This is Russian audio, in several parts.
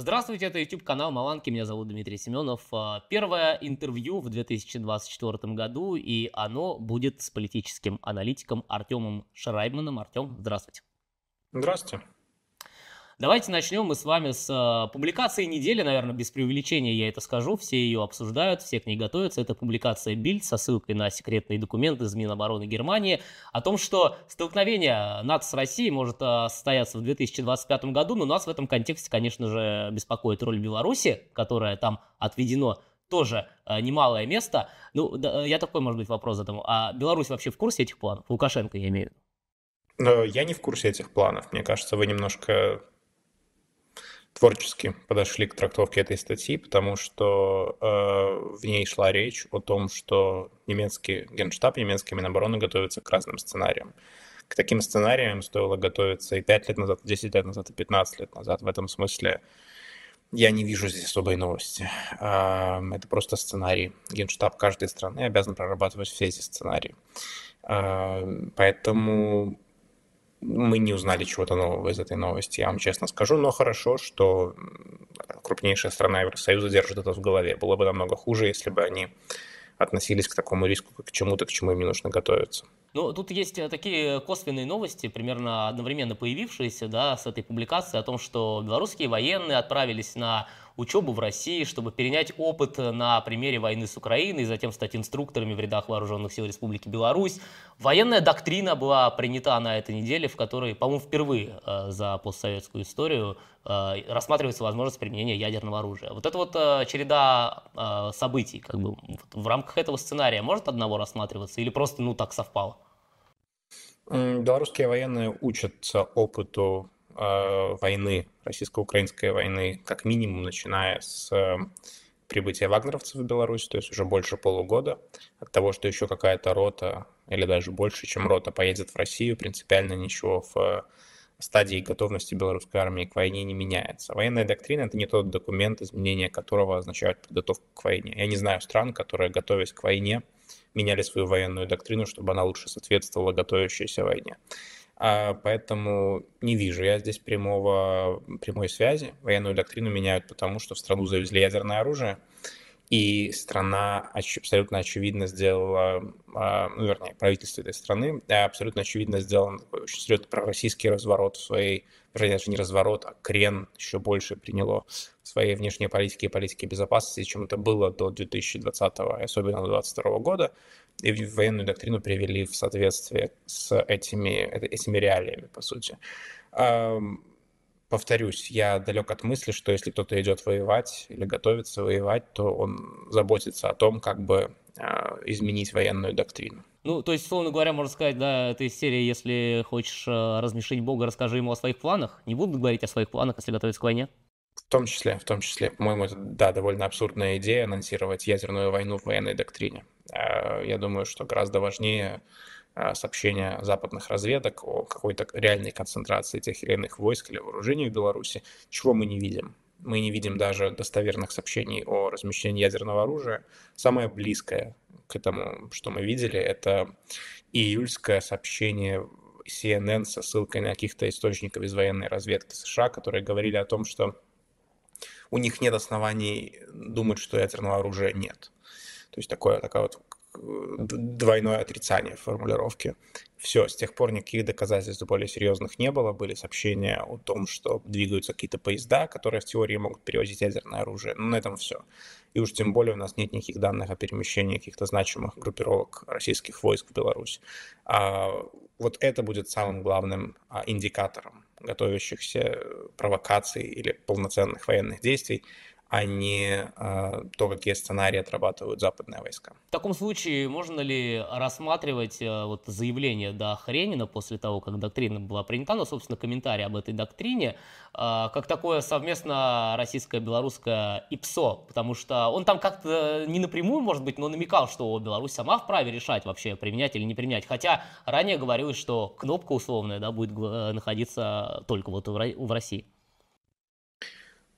Здравствуйте, это YouTube канал Маланки, меня зовут Дмитрий Семенов. А, первое интервью в 2024 году, и оно будет с политическим аналитиком Артемом Шрайбманом. Артем, здравствуйте. Здравствуйте. Давайте начнем мы с вами с э, публикации недели, наверное, без преувеличения я это скажу, все ее обсуждают, все к ней готовятся. Это публикация Бильд со ссылкой на секретные документы из Минобороны Германии о том, что столкновение НАТО с Россией может э, состояться в 2025 году, но нас в этом контексте, конечно же, беспокоит роль Беларуси, которая там отведено тоже э, немалое место. Ну, да, я такой, может быть, вопрос задам. А Беларусь вообще в курсе этих планов? Лукашенко, я имею в виду. Но я не в курсе этих планов. Мне кажется, вы немножко творчески подошли к трактовке этой статьи, потому что э, в ней шла речь о том, что немецкий генштаб, немецкий Минобороны готовится к разным сценариям. К таким сценариям стоило готовиться и 5 лет назад, и 10 лет назад, и 15 лет назад. В этом смысле я не вижу здесь особой новости. Э, это просто сценарий. Генштаб каждой страны обязан прорабатывать все эти сценарии. Э, поэтому мы не узнали чего-то нового из этой новости, я вам честно скажу, но хорошо, что крупнейшая страна Евросоюза держит это в голове. Было бы намного хуже, если бы они относились к такому риску, как к чему-то, к чему им не нужно готовиться. Ну, тут есть э, такие косвенные новости, примерно одновременно появившиеся, да, с этой публикацией о том, что белорусские военные отправились на учебу в России, чтобы перенять опыт на примере войны с Украиной и затем стать инструкторами в рядах вооруженных сил Республики Беларусь. Военная доктрина была принята на этой неделе, в которой, по-моему, впервые э, за постсоветскую историю э, рассматривается возможность применения ядерного оружия. Вот это вот э, череда э, событий, как бы в рамках этого сценария может одного рассматриваться или просто, ну, так совпало? Белорусские военные учатся опыту э, войны, российско-украинской войны, как минимум, начиная с э, прибытия вагнеровцев в Беларусь, то есть уже больше полугода, от того, что еще какая-то рота, или даже больше, чем рота, поедет в Россию, принципиально ничего в стадии готовности белорусской армии к войне не меняется. Военная доктрина – это не тот документ, изменения которого означают подготовку к войне. Я не знаю стран, которые, готовясь к войне, меняли свою военную доктрину, чтобы она лучше соответствовала готовящейся войне. А, поэтому не вижу я здесь прямого, прямой связи. Военную доктрину меняют потому, что в страну завезли ядерное оружие, и страна абсолютно очевидно сделала, а, ну, вернее, правительство этой страны абсолютно очевидно сделал очень серьезный пророссийский разворот в своей, вернее, даже не разворот, а крен еще больше приняло в своей внешней политике и политике безопасности, чем это было до 2020, особенно до 2022 года и военную доктрину привели в соответствие с этими, этими реалиями, по сути. Повторюсь, я далек от мысли, что если кто-то идет воевать или готовится воевать, то он заботится о том, как бы а, изменить военную доктрину. Ну, то есть, словно говоря, можно сказать, да, это из серии, если хочешь а, размешить Бога, расскажи ему о своих планах. Не буду говорить о своих планах, если готовиться к войне. В том числе, в том числе, по-моему, это, да, довольно абсурдная идея анонсировать ядерную войну в военной доктрине. А, я думаю, что гораздо важнее а, сообщения западных разведок о какой-то реальной концентрации тех или иных войск или вооружений в Беларуси, чего мы не видим. Мы не видим даже достоверных сообщений о размещении ядерного оружия. Самое близкое к этому, что мы видели, это июльское сообщение CNN со ссылкой на каких-то источников из военной разведки США, которые говорили о том, что у них нет оснований думать, что ядерного оружия нет. То есть такое, такая вот двойное отрицание формулировки. Все, с тех пор никаких доказательств более серьезных не было. Были сообщения о том, что двигаются какие-то поезда, которые в теории могут перевозить ядерное оружие. Но на этом все. И уж тем более у нас нет никаких данных о перемещении каких-то значимых группировок российских войск в Беларусь. А вот это будет самым главным а, индикатором готовящихся провокаций или полноценных военных действий а не э, то, какие сценарии отрабатывают западные войска. В таком случае можно ли рассматривать э, вот заявление до Хренина после того, как доктрина была принята, ну, собственно, комментарий об этой доктрине, э, как такое совместно российско-белорусское ИПСО, потому что он там как-то не напрямую, может быть, но намекал, что Беларусь сама вправе решать вообще, применять или не применять, хотя ранее говорилось, что кнопка условная да, будет э, находиться только вот в России.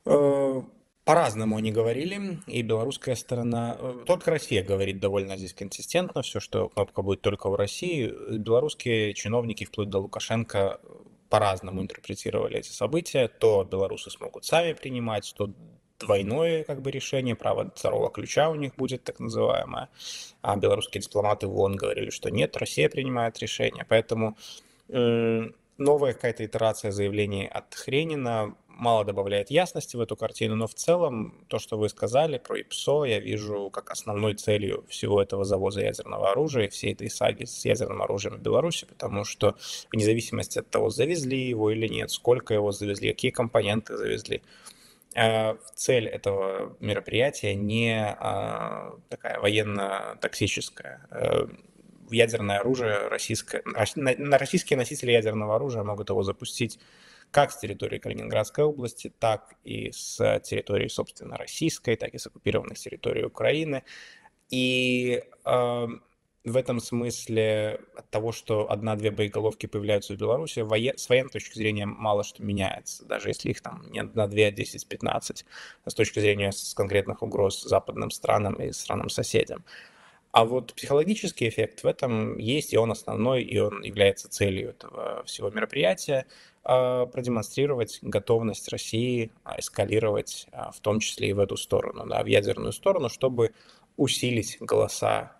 Э, по-разному они говорили, и белорусская сторона, э, только Россия говорит довольно здесь консистентно, все, что кнопка будет только в России. Белорусские чиновники, вплоть до Лукашенко, по-разному интерпретировали эти события. То белорусы смогут сами принимать, то двойное как бы решение, право второго ключа у них будет так называемое. А белорусские дипломаты в ООН говорили, что нет, Россия принимает решение. Поэтому э, новая какая-то итерация заявлений от Хренина мало добавляет ясности в эту картину, но в целом то, что вы сказали про ИПСО, я вижу как основной целью всего этого завоза ядерного оружия и всей этой саги с ядерным оружием в Беларуси, потому что вне зависимости от того, завезли его или нет, сколько его завезли, какие компоненты завезли, э, цель этого мероприятия не а, такая военно-токсическая. Э, ядерное оружие российское, на российские носители ядерного оружия могут его запустить как с территории Калининградской области, так и с территории, собственно, российской, так и с оккупированных территорий Украины. И э, в этом смысле от того, что одна-две боеголовки появляются в Беларуси, с военной точки зрения мало что меняется, даже если их там не на 2, 10, 15, с точки зрения с конкретных угроз западным странам и странам-соседям. А вот психологический эффект в этом есть, и он основной, и он является целью этого всего мероприятия. А, продемонстрировать готовность России а, эскалировать, а, в том числе и в эту сторону, да, в ядерную сторону, чтобы усилить голоса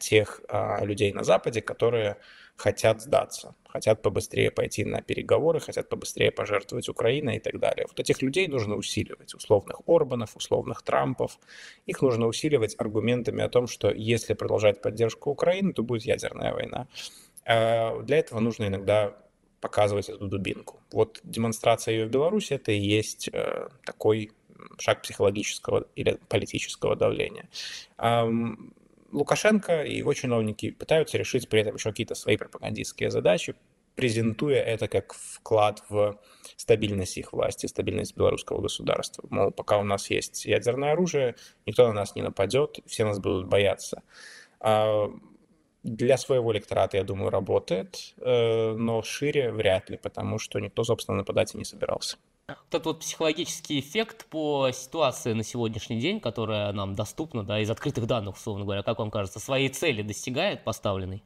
тех людей на Западе, которые хотят сдаться, хотят побыстрее пойти на переговоры, хотят побыстрее пожертвовать Украиной и так далее. Вот этих людей нужно усиливать, условных Орбанов, условных Трампов. Их нужно усиливать аргументами о том, что если продолжать поддержку Украины, то будет ядерная война. Для этого нужно иногда показывать эту дубинку. Вот демонстрация ее в Беларуси это и есть э, такой шаг психологического или политического давления. Эм, Лукашенко и его чиновники пытаются решить при этом еще какие-то свои пропагандистские задачи, презентуя это как вклад в стабильность их власти, стабильность белорусского государства. Мол, пока у нас есть ядерное оружие, никто на нас не нападет, все нас будут бояться. А для своего электората, я думаю, работает, э, но шире вряд ли, потому что никто, собственно, нападать и не собирался. Этот вот психологический эффект по ситуации на сегодняшний день, которая нам доступна, да, из открытых данных, условно говоря, как вам кажется, своей цели достигает поставленной?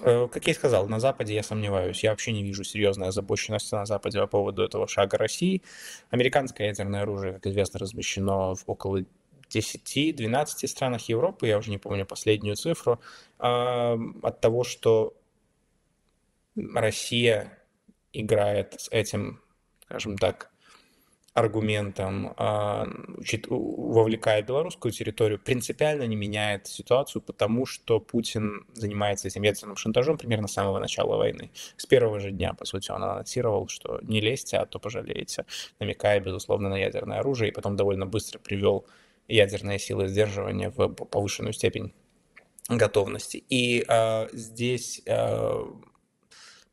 Э, как я и сказал, на Западе я сомневаюсь. Я вообще не вижу серьезной озабоченности на Западе по поводу этого шага России. Американское ядерное оружие, как известно, размещено в около 10-12 странах Европы, я уже не помню последнюю цифру, от того, что Россия играет с этим, скажем так, аргументом, а, вовлекая белорусскую территорию, принципиально не меняет ситуацию, потому что Путин занимается этим ядерным шантажом примерно с самого начала войны. С первого же дня, по сути, он анонсировал, что не лезьте, а то пожалеете, намекая, безусловно, на ядерное оружие, и потом довольно быстро привел ядерные силы сдерживания в повышенную степень готовности. И э, здесь э,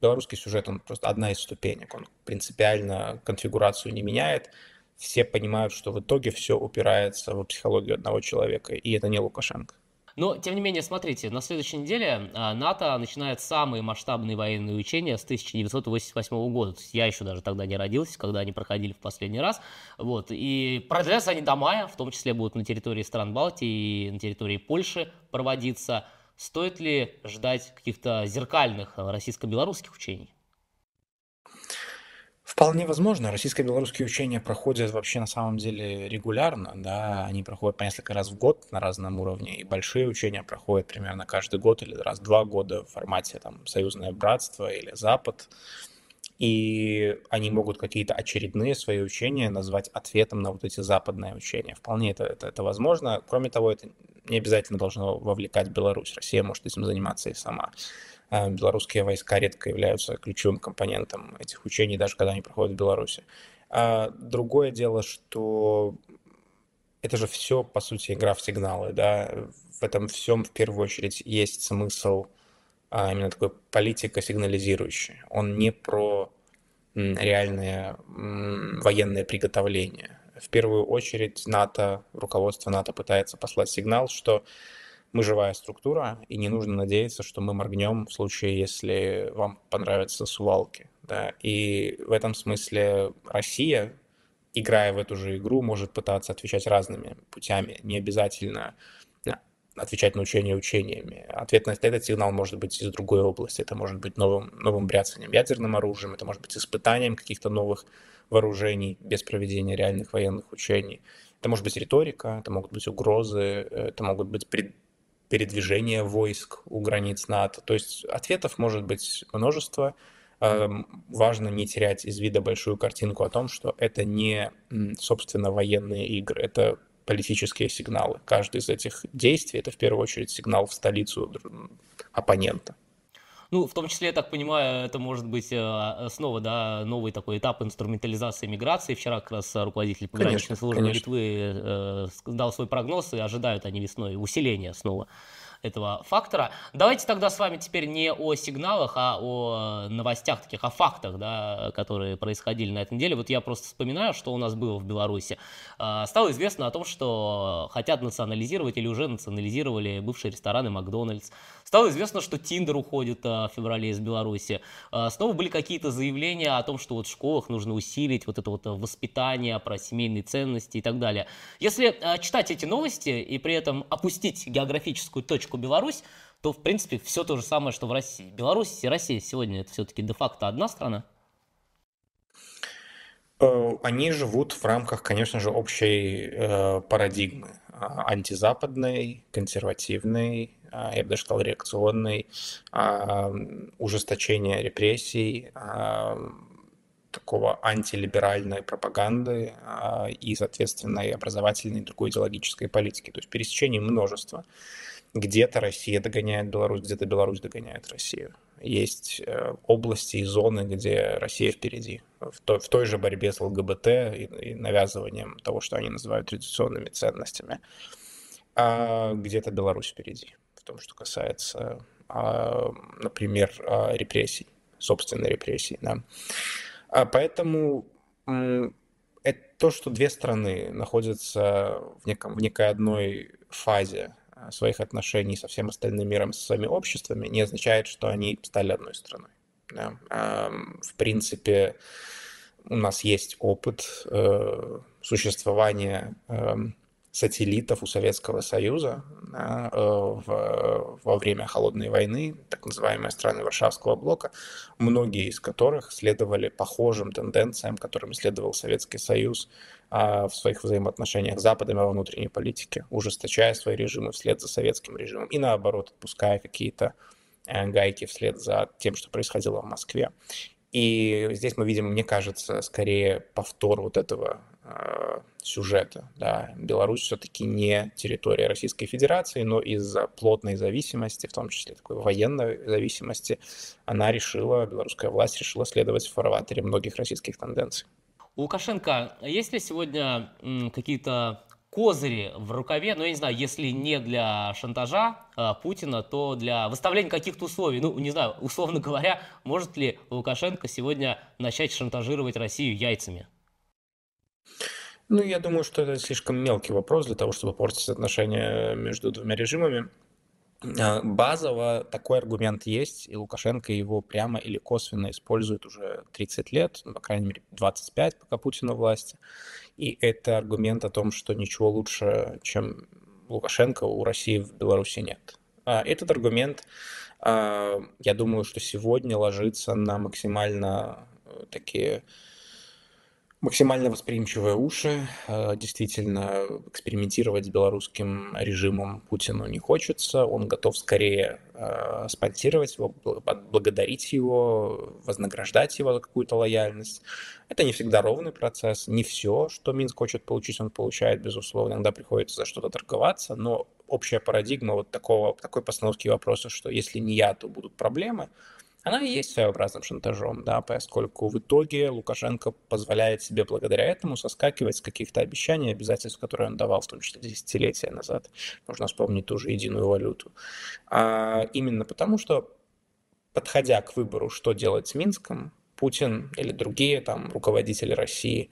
белорусский сюжет, он просто одна из ступенек, он принципиально конфигурацию не меняет. Все понимают, что в итоге все упирается в психологию одного человека, и это не Лукашенко. Но, тем не менее, смотрите, на следующей неделе а, НАТО начинает самые масштабные военные учения с 1988 года. То есть я еще даже тогда не родился, когда они проходили в последний раз. Вот. И продлятся они до мая, в том числе будут на территории стран Балтии и на территории Польши проводиться. Стоит ли ждать каких-то зеркальных российско-белорусских учений? Вполне возможно. Российско-белорусские учения проходят вообще на самом деле регулярно, да, они проходят по несколько раз в год на разном уровне, и большие учения проходят примерно каждый год или раз в два года в формате там Союзное братство или Запад, и они могут какие-то очередные свои учения назвать ответом на вот эти западные учения. Вполне это, это, это возможно. Кроме того, это не обязательно должно вовлекать Беларусь. Россия может этим заниматься и сама. А, белорусские войска редко являются ключевым компонентом этих учений, даже когда они проходят в Беларуси. А другое дело, что это же все, по сути, игра в сигналы, да, в этом всем в первую очередь есть смысл а, именно такой политико-сигнализирующий. Он не про реальное военное приготовление. В первую очередь НАТО, руководство НАТО пытается послать сигнал, что мы живая структура, и не нужно надеяться, что мы моргнем в случае, если вам понравятся сувалки. Да? И в этом смысле Россия, играя в эту же игру, может пытаться отвечать разными путями. Не обязательно отвечать на учения учениями. Ответ на этот сигнал может быть из другой области. Это может быть новым, новым бряцанием ядерным оружием, это может быть испытанием каких-то новых вооружений без проведения реальных военных учений. Это может быть риторика, это могут быть угрозы, это могут быть пред, передвижения войск у границ НАТО. То есть ответов может быть множество. Эм, важно не терять из вида большую картинку о том, что это не, собственно, военные игры, это политические сигналы. Каждый из этих действий – это в первую очередь сигнал в столицу оппонента. Ну, в том числе, я так понимаю, это может быть э, снова, да, новый такой этап инструментализации миграции. Вчера как раз руководитель пограничной службы конечно. Литвы э, дал свой прогноз, и ожидают они весной усиления снова этого фактора. Давайте тогда с вами теперь не о сигналах, а о новостях, таких о фактах, да, которые происходили на этой неделе. Вот я просто вспоминаю, что у нас было в Беларуси. А, стало известно о том, что хотят национализировать или уже национализировали бывшие рестораны Макдональдс. Стало известно, что Тиндер уходит а, в феврале из Беларуси. А, снова были какие-то заявления о том, что вот в школах нужно усилить вот это вот воспитание про семейные ценности и так далее. Если читать эти новости и при этом опустить географическую точку Беларусь, то, в принципе, все то же самое, что в России. Беларусь и Россия сегодня это все-таки де-факто одна страна? Э, они живут в рамках, конечно же, общей э, парадигмы а, антизападной, консервативной, а, я бы даже сказал, реакционной, а, ужесточения репрессий, такого антилиберальной пропаганды и, соответственно, и образовательной и другой идеологической политики. То есть пересечений множество. Где-то Россия догоняет Беларусь, где-то Беларусь догоняет Россию. Есть э, области и зоны, где Россия впереди. В той, в той же борьбе с ЛГБТ и, и навязыванием того, что они называют традиционными ценностями. А где-то Беларусь впереди. Том, что касается, а, например, а, репрессий, собственной репрессии. Да. А поэтому это то, что две страны находятся в, неком, в некой одной фазе своих отношений со всем остальным миром, со своими обществами, не означает, что они стали одной страной. Да. В принципе, у нас есть опыт э, существования эм, сателлитов у Советского Союза да, э, в, во время Холодной войны, так называемые страны Варшавского блока, многие из которых следовали похожим тенденциям, которым следовал Советский Союз а, в своих взаимоотношениях с Западом во внутренней политике, ужесточая свои режимы вслед за советским режимом и наоборот отпуская какие-то э, гайки вслед за тем, что происходило в Москве. И здесь мы видим, мне кажется, скорее повтор вот этого сюжета. Да. Беларусь все-таки не территория Российской Федерации, но из-за плотной зависимости, в том числе такой военной зависимости, она решила, белорусская власть решила следовать в фарватере многих российских тенденций. У Лукашенко есть ли сегодня какие-то козыри в рукаве, ну, я не знаю, если не для шантажа а, Путина, то для выставления каких-то условий. Ну, не знаю, условно говоря, может ли Лукашенко сегодня начать шантажировать Россию яйцами? Ну, я думаю, что это слишком мелкий вопрос для того, чтобы портить отношения между двумя режимами. А, базово такой аргумент есть, и Лукашенко его прямо или косвенно использует уже 30 лет, ну, по крайней мере 25, пока Путин у власти. И это аргумент о том, что ничего лучше, чем Лукашенко, у России в Беларуси нет. А этот аргумент, а, я думаю, что сегодня ложится на максимально э, такие максимально восприимчивые уши. Э, действительно, экспериментировать с белорусским режимом Путину не хочется. Он готов скорее э, спонсировать его, благодарить его, вознаграждать его за какую-то лояльность. Это не всегда ровный процесс. Не все, что Минск хочет получить, он получает, безусловно. Иногда приходится за что-то торговаться, но общая парадигма вот такого, такой постановки вопроса, что если не я, то будут проблемы – она и есть своеобразным шантажом, да, поскольку в итоге Лукашенко позволяет себе благодаря этому соскакивать с каких-то обещаний, обязательств, которые он давал, в том числе десятилетия назад. Можно вспомнить ту же единую валюту. А именно потому, что, подходя к выбору, что делать с Минском, Путин или другие там руководители России,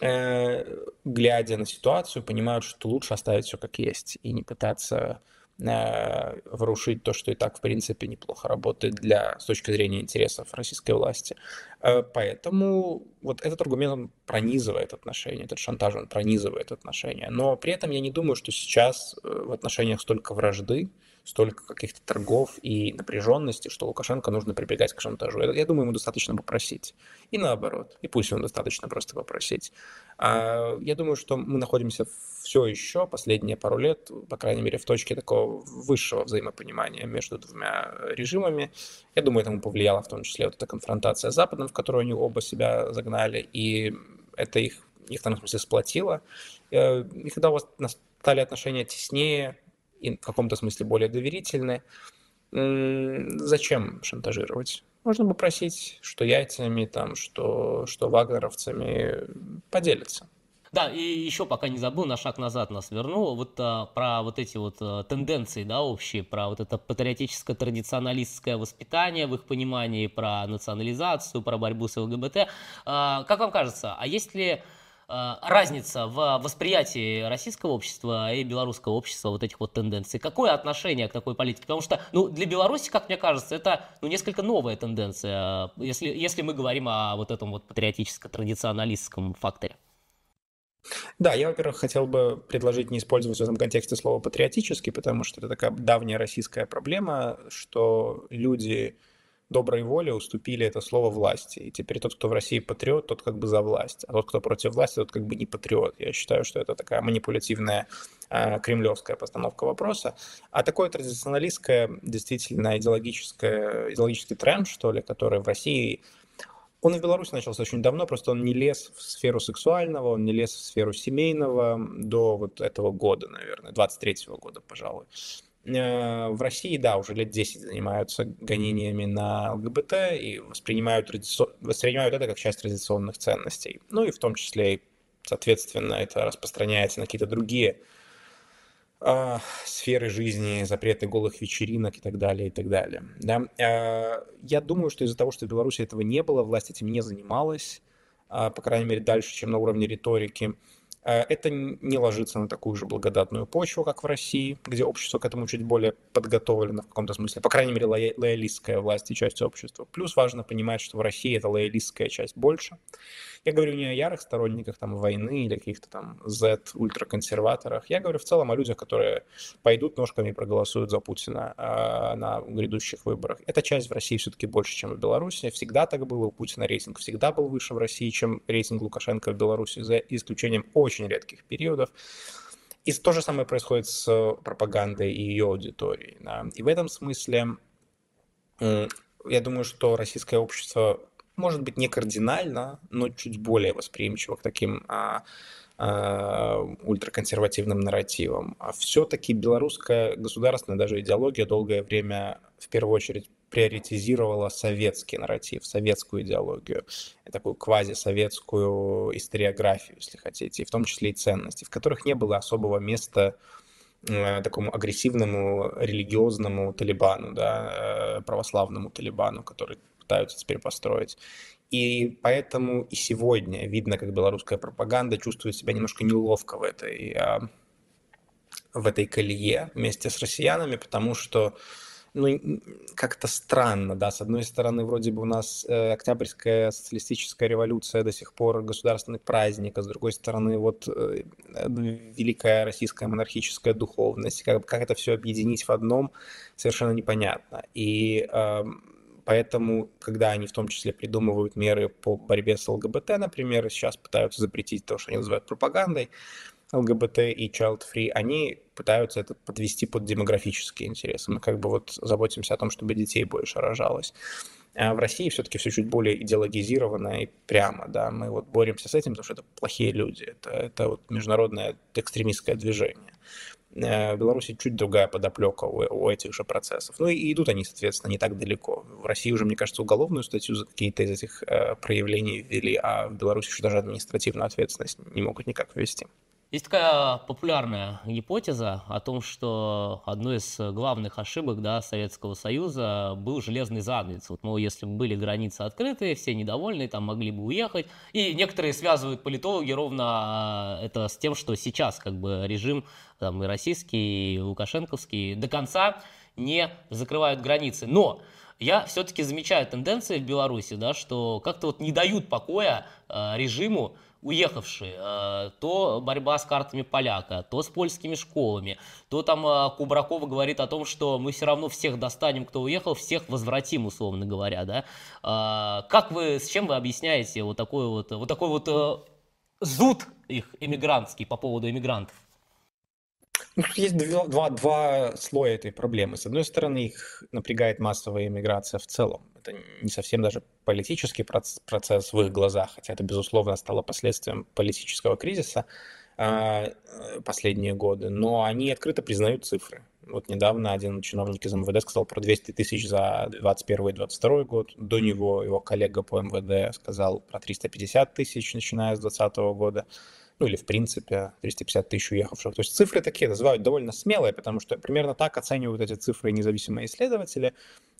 э, глядя на ситуацию, понимают, что лучше оставить все как есть и не пытаться врушить то, что и так, в принципе, неплохо работает для, с точки зрения интересов российской власти. Э, поэтому вот этот аргумент, он пронизывает отношения, этот шантаж, он пронизывает отношения. Но при этом я не думаю, что сейчас э, в отношениях столько вражды, столько каких-то торгов и напряженности, что Лукашенко нужно прибегать к шантажу. Я, я думаю, ему достаточно попросить. И наоборот. И пусть ему достаточно просто попросить. А, я думаю, что мы находимся все еще последние пару лет, по крайней мере, в точке такого высшего взаимопонимания между двумя режимами. Я думаю, этому повлияла в том числе вот эта конфронтация с Западом, в которую они оба себя загнали, и это их, их в том смысле сплотило. Э, и когда у вас стали отношения теснее, и в каком-то смысле более доверительны. Зачем шантажировать? Можно попросить, что яйцами, там, что, что вагнеровцами поделятся. Да, и еще пока не забыл, на шаг назад нас вернул, вот а, про вот эти вот а, тенденции, да, общие, про вот это патриотическое традиционалистское воспитание в их понимании, про национализацию, про борьбу с ЛГБТ. А, как вам кажется, а есть ли Э, разница в восприятии российского общества и белорусского общества вот этих вот тенденций? Какое отношение к такой политике? Потому что ну, для Беларуси, как мне кажется, это ну, несколько новая тенденция, если, если мы говорим о вот этом вот патриотическо-традиционалистском факторе. Да, я, во-первых, хотел бы предложить не использовать в этом контексте слово «патриотический», потому что это такая давняя российская проблема, что люди доброй воли уступили это слово власти. И теперь тот, кто в России патриот, тот как бы за власть, а тот, кто против власти, тот как бы не патриот. Я считаю, что это такая манипулятивная э, кремлевская постановка вопроса. А такое традиционалистское, действительно идеологическое, идеологический тренд, что ли, который в России он в Беларуси начался очень давно, просто он не лез в сферу сексуального, он не лез в сферу семейного до вот этого года, наверное, 23-го года, пожалуй. Э, в России, да, уже лет 10 занимаются гонениями на ЛГБТ и воспринимают, воспринимают это как часть традиционных ценностей. Ну и в том числе, соответственно, это распространяется на какие-то другие э, сферы жизни, запреты голых вечеринок и так далее, и так далее. Да? Э, я думаю, что из-за того, что в Беларуси этого не было, власть этим не занималась, э, по крайней мере, дальше, чем на уровне риторики. Э, это не ложится на такую же благодатную почву, как в России, где общество к этому чуть более подготовлено в каком-то смысле, по крайней мере, лоялистская власть и часть общества. Плюс важно понимать, что в России эта лоялистская часть больше. Я говорю не о ярых сторонниках там войны или каких-то там Z-ультраконсерваторах. Я говорю в целом о людях, которые пойдут ножками и проголосуют за Путина э, на грядущих выборах. Эта часть в России все-таки больше, чем в Беларуси. Всегда так было. У Путина рейтинг всегда был выше в России, чем рейтинг Лукашенко в Беларуси, за исключением очень редких периодов. И то же самое происходит с пропагандой и ее аудиторией. Да. И в этом смысле я думаю, что российское общество может быть, не кардинально, но чуть более восприимчиво к таким а, а, ультраконсервативным нарративам. А все-таки белорусская государственная даже идеология долгое время в первую очередь приоритизировала советский нарратив, советскую идеологию, такую квазисоветскую историографию, если хотите, и в том числе и ценности, в которых не было особого места э, такому агрессивному религиозному талибану, да, э, православному талибану, который пытаются теперь построить. И поэтому и сегодня видно, как белорусская пропаганда чувствует себя немножко неловко в этой, а, в этой колее вместе с россиянами, потому что ну, как-то странно, да, с одной стороны, вроде бы у нас э, Октябрьская социалистическая революция до сих пор государственный праздник, а с другой стороны, вот э, великая российская монархическая духовность, как, как это все объединить в одном, совершенно непонятно. И э, Поэтому, когда они в том числе придумывают меры по борьбе с ЛГБТ, например, сейчас пытаются запретить то, что они называют пропагандой, ЛГБТ и child free, они пытаются это подвести под демографические интересы. Мы как бы вот заботимся о том, чтобы детей больше рожалось. А в России все-таки все чуть более идеологизировано и прямо, да, мы вот боремся с этим, потому что это плохие люди, это, это вот международное экстремистское движение. Э, в Беларуси чуть другая подоплека у, у этих же процессов. Ну и идут они, соответственно, не так далеко. В России уже, мне кажется, уголовную статью за какие-то из этих э, проявлений ввели, а в Беларуси еще даже административную ответственность не могут никак ввести. Есть такая популярная гипотеза о том, что одной из главных ошибок да, Советского Союза был железный занавес. Вот, мол, если бы были границы открыты, все недовольны, там могли бы уехать. И некоторые связывают политологи ровно а, это с тем, что сейчас как бы режим там, и российский, и лукашенковский до конца не закрывают границы. Но я все-таки замечаю тенденции в Беларуси, да, что как-то вот не дают покоя э, режиму уехавшие, э, то борьба с картами поляка, то с польскими школами, то там э, Кубракова говорит о том, что мы все равно всех достанем, кто уехал, всех возвратим, условно говоря, да. Э, как вы, с чем вы объясняете вот такой вот, вот такой вот зуд их эмигрантский по поводу эмигрантов? Ну, тут есть два, два, два слоя этой проблемы. С одной стороны, их напрягает массовая иммиграция в целом. Это не совсем даже политический процесс в их глазах, хотя это, безусловно, стало последствием политического кризиса а, э, последние годы, но они открыто признают цифры. Вот недавно один чиновник из МВД сказал про 200 тысяч за 2021 и 2022 год. До него его коллега по МВД сказал про 350 тысяч, начиная с 2020 года ну или в принципе 350 тысяч уехавших. То есть цифры такие называют довольно смелые, потому что примерно так оценивают эти цифры независимые исследователи.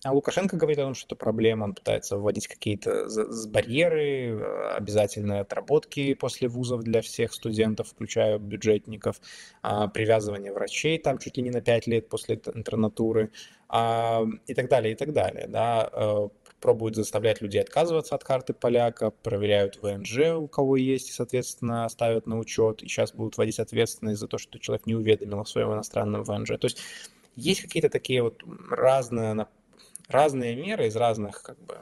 А Лукашенко говорит о том, что это проблема, он пытается вводить какие-то барьеры, э, обязательные отработки после вузов для всех студентов, включая бюджетников, а, привязывание врачей там чуть ли не на 5 лет после интернатуры а, и так далее, и так далее. Да э, пробуют заставлять людей отказываться от карты поляка, проверяют ВНЖ, у кого есть, и, соответственно, ставят на учет, и сейчас будут вводить ответственность за то, что человек не уведомил о своем иностранном ВНЖ. То есть есть какие-то такие вот разные, разные меры из разных как бы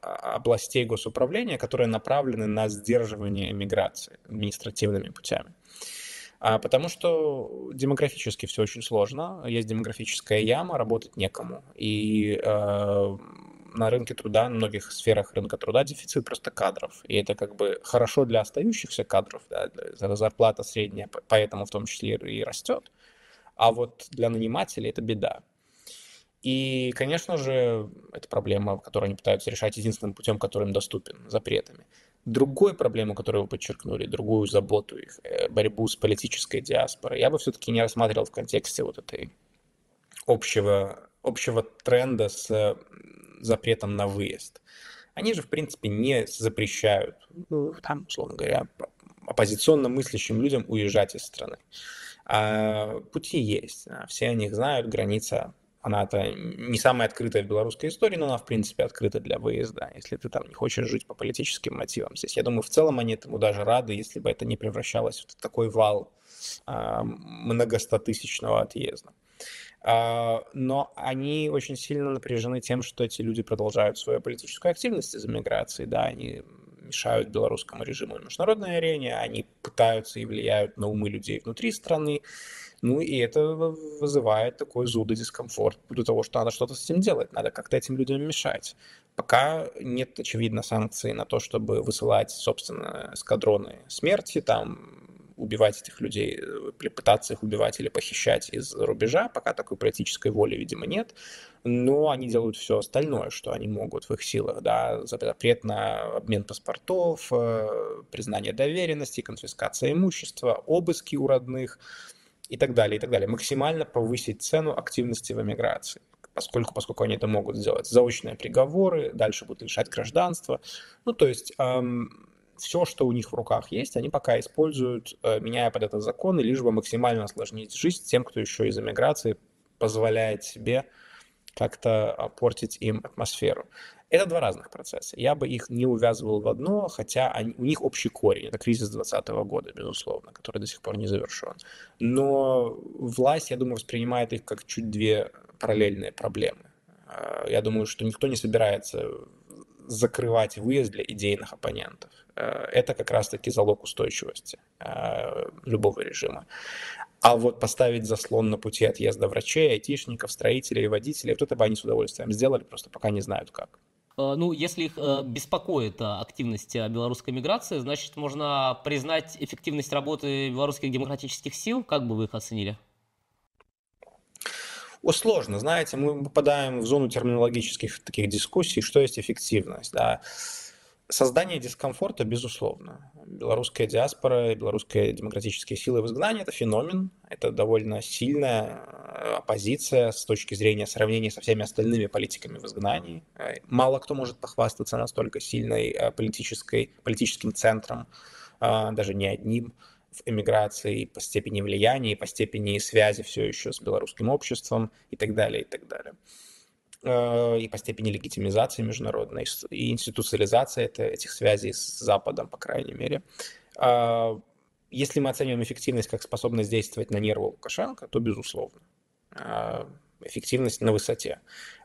областей госуправления, которые направлены на сдерживание эмиграции административными путями. А потому что демографически все очень сложно, есть демографическая яма, работать некому. И э, на рынке труда, на многих сферах рынка труда дефицит просто кадров. И это как бы хорошо для остающихся кадров, да, зарплата средняя, поэтому в том числе и растет. А вот для нанимателей это беда. И, конечно же, это проблема, которую они пытаются решать единственным путем, который им доступен, запретами. Другую проблему, которую вы подчеркнули, другую заботу их, э, борьбу с политической диаспорой, я бы все-таки не рассматривал в контексте вот этой общего, общего тренда с запретом на выезд. Они же, в принципе, не запрещают, ну, там, условно говоря, оппозиционно мыслящим людям уезжать из страны. А пути есть, все о них знают, граница она-то не самая открытая в белорусской истории, но она, в принципе, открыта для выезда, если ты там не хочешь жить по политическим мотивам. Здесь, я думаю, в целом они этому даже рады, если бы это не превращалось в такой вал а, многостотысячного отъезда. А, но они очень сильно напряжены тем, что эти люди продолжают свою политическую активность из-за миграции, да, они мешают белорусскому режиму на международной арене, они пытаются и влияют на умы людей внутри страны, ну и это вызывает такой зуд и дискомфорт до того, что надо что-то с этим делать, надо как-то этим людям мешать. Пока нет, очевидно, санкций на то, чтобы высылать, собственно, эскадроны смерти, там, убивать этих людей, э, пытаться их убивать или похищать из рубежа, пока такой политической воли, видимо, нет. Но они делают все остальное, что они могут в их силах, да, запрет на обмен паспортов, э, признание доверенности, конфискация имущества, обыски у родных и так далее, и так далее. Максимально повысить цену активности в эмиграции поскольку, поскольку они это могут сделать. Заочные приговоры, дальше будут лишать гражданства. Ну, то есть эм, все, что у них в руках есть, они пока используют, э, меняя под это законы, лишь бы максимально осложнить жизнь тем, кто еще из эмиграции позволяет себе как-то портить им атмосферу. Это два разных процесса. Я бы их не увязывал в одно, хотя они, у них общий корень. Это кризис 2020 года, безусловно, который до сих пор не завершен. Но власть, я думаю, воспринимает их как чуть две параллельные проблемы. Э, я думаю, что никто не собирается закрывать выезд для идейных оппонентов. Э, это как раз-таки залог устойчивости э, любого режима. А вот поставить заслон на пути отъезда врачей, айтишников, строителей, водителей, вот это бы они с удовольствием сделали, просто пока не знают как. Э, ну, если их беспокоит активность белорусской миграции, значит, можно признать эффективность работы белорусских демократических сил. Как бы вы их оценили? О, сложно, знаете, мы попадаем в зону терминологических таких дискуссий, что есть эффективность, да. Создание дискомфорта, безусловно. Белорусская диаспора, белорусские демократические силы в изгнании – это феномен, это довольно сильная э, оппозиция с точки зрения сравнения со всеми остальными политиками в изгнании. Э, мало кто может похвастаться настолько сильной э, политической, политическим центром, даже не одним в эмиграции по степени влияния, по степени связи все еще с белорусским обществом и так далее, и так далее. Э, и по степени легитимизации международной, и институциализации этих связей с Западом, по крайней мере. А, если мы оцениваем эффективность как способность действовать на нервы Лукашенко, то безусловно. А, эффективность на высоте.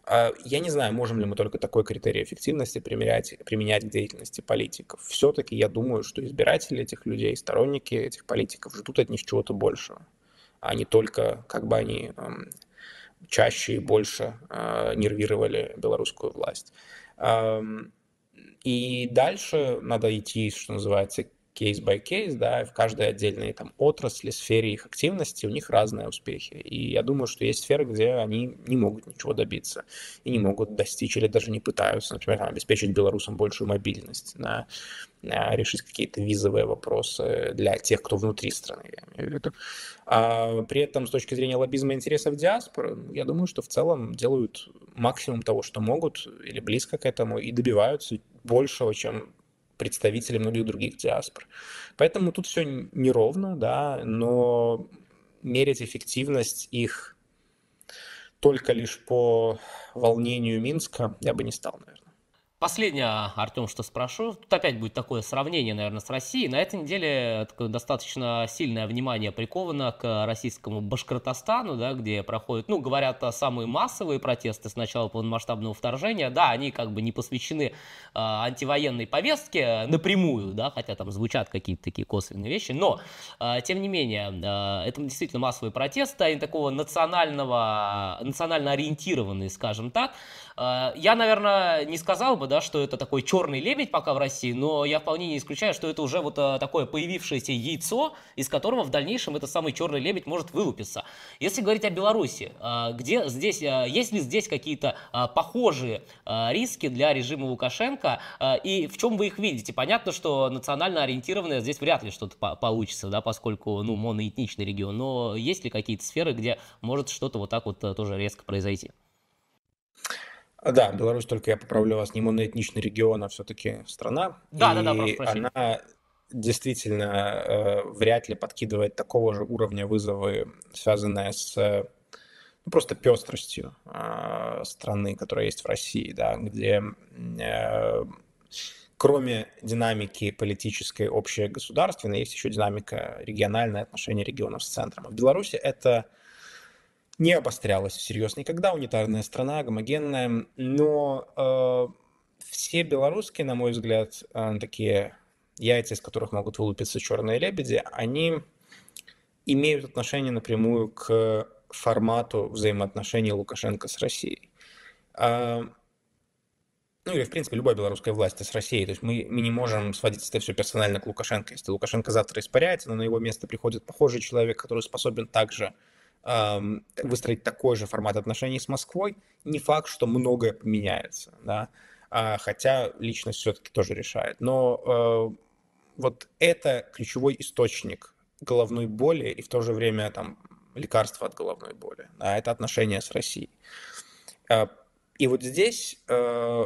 А, я не знаю, можем ли мы только такой критерий эффективности применять, применять к деятельности политиков. Все-таки я думаю, что избиратели этих людей, сторонники этих политиков ждут от них чего-то большего, а не только, как бы они чаще и больше э, нервировали белорусскую власть. Эм, и дальше надо идти, что называется, кейс by кейс, да, в каждой отдельной там отрасли, сфере их активности у них разные успехи. И я думаю, что есть сферы, где они не могут ничего добиться и не могут достичь или даже не пытаются, например, там, обеспечить белорусам большую мобильность, да, решить какие-то визовые вопросы для тех, кто внутри страны, я имею в виду. А при этом с точки зрения лоббизма интересов диаспоры, ну, я думаю, что в целом делают максимум того, что могут, или близко к этому, и добиваются большего, чем представители многих других диаспор. Поэтому тут все неровно, да, но мерить эффективность их только лишь по волнению Минска я бы не стал, наверное. Последнее, Артем, что спрошу. Тут опять будет такое сравнение, наверное, с Россией. На этой неделе достаточно сильное внимание приковано к российскому Башкортостану, да, где проходят, ну, говорят, самые массовые протесты с начала полномасштабного вторжения. Да, они как бы не посвящены э, антивоенной повестке напрямую, да, хотя там звучат какие-то такие косвенные вещи. Но, э, тем не менее, э, это действительно массовые протесты, они такого национального, национально ориентированные, скажем так. Э, я, наверное, не сказал бы, да, что это такой черный лебедь пока в России, но я вполне не исключаю, что это уже вот э, такое появившееся яйцо, из которого в дальнейшем этот самый черный лебедь может вылупиться. Если говорить о Беларуси, э, где здесь, есть ли здесь какие-то похожие риски для режима Лукашенко, и в чем вы их видите? Понятно, что национально ориентированное здесь вряд ли что-то получится, да, поскольку, ну, моноэтничный регион, но есть ли какие-то сферы, где может что-то вот так вот тоже резко произойти? Да, Беларусь, только я поправлю вас, не моноэтничный регион, а все-таки страна. Да, и да, да, прошу она действительно э, вряд ли подкидывает такого же уровня вызовы, связанные с ну, просто пестростью э, страны, которая есть в России, да, где э, кроме динамики политической, общей государственной, есть еще динамика региональной, отношения регионов с центром. В Беларуси это не обострялась всерьез никогда, унитарная страна, гомогенная, но э, все белорусские, на мой взгляд, э, такие яйца, из которых могут вылупиться черные лебеди, они имеют отношение напрямую к формату взаимоотношений Лукашенко с Россией. Э, ну или, в принципе, любой белорусской власти с Россией. То есть мы, мы не можем сводить это все персонально к Лукашенко. Если Лукашенко завтра испаряется, но на его место приходит похожий человек, который способен также выстроить такой же формат отношений с Москвой, не факт, что многое поменяется, да, а, хотя личность все-таки тоже решает. Но э, вот это ключевой источник головной боли и в то же время там лекарство от головной боли. Да, это отношения с Россией. А, и вот здесь э,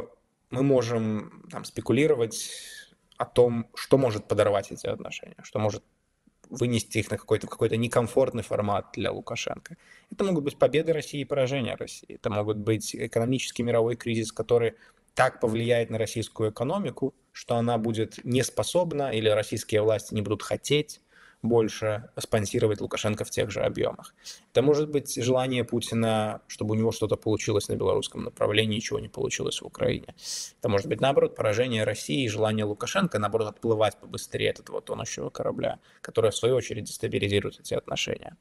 мы можем там, спекулировать о том, что может подорвать эти отношения, что может вынести их на какой-то какой некомфортный формат для Лукашенко. Это могут быть победы России и поражения России. Это могут быть экономический мировой кризис, который так повлияет на российскую экономику, что она будет неспособна или российские власти не будут хотеть больше спонсировать Лукашенко в тех же объемах. Это может быть желание Путина, чтобы у него что-то получилось на белорусском направлении, чего не получилось в Украине. Это может быть, наоборот, поражение России и желание Лукашенко, наоборот, отплывать побыстрее от этого тонущего корабля, которое, в свою очередь, дестабилизирует эти отношения.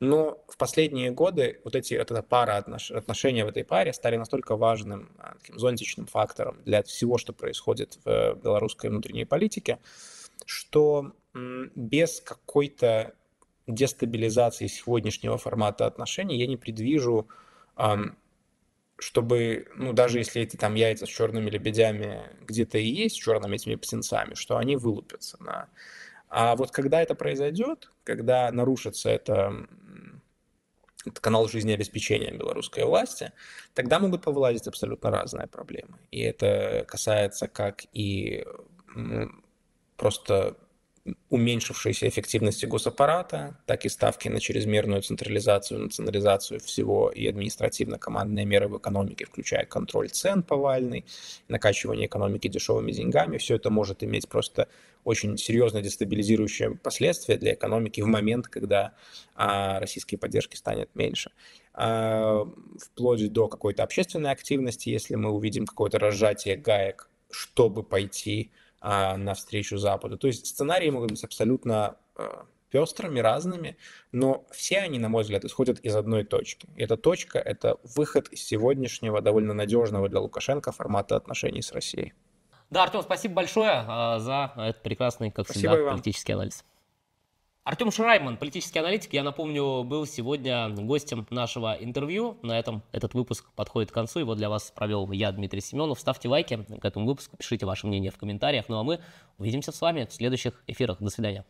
Но в последние годы вот, эти, вот эта пара отнош... отношения в этой паре стали настолько важным а, таким зонтичным фактором для всего, что происходит в белорусской внутренней политике, что без какой-то дестабилизации сегодняшнего формата отношений я не предвижу чтобы, ну, даже если эти там яйца с черными лебедями где-то и есть, с черными этими птенцами, что они вылупятся. На... А вот когда это произойдет, когда нарушится это, это канал жизнеобеспечения белорусской власти, тогда могут повылазить абсолютно разные проблемы. И это касается как и просто уменьшившейся эффективности госаппарата, так и ставки на чрезмерную централизацию, национализацию всего и административно-командные меры в экономике, включая контроль цен повальный, накачивание экономики дешевыми деньгами. Все это может иметь просто очень серьезно дестабилизирующие последствия для экономики в момент, когда а, российской поддержки станет меньше. А, вплоть до какой-то общественной активности, если мы увидим какое-то разжатие гаек, чтобы пойти а, навстречу Западу. То есть сценарии могут быть абсолютно а, пестрыми, разными, но все они, на мой взгляд, исходят из одной точки. И эта точка — это выход из сегодняшнего довольно надежного для Лукашенко формата отношений с Россией. Да, Артем, спасибо большое а, за этот прекрасный, как спасибо всегда, политический анализ. Артем Шрайман, политический аналитик, я напомню, был сегодня гостем нашего интервью. На этом этот выпуск подходит к концу. Его для вас провел я, Дмитрий Семенов. Ставьте лайки к этому выпуску, пишите ваше мнение в комментариях. Ну а мы увидимся с вами в следующих эфирах. До свидания.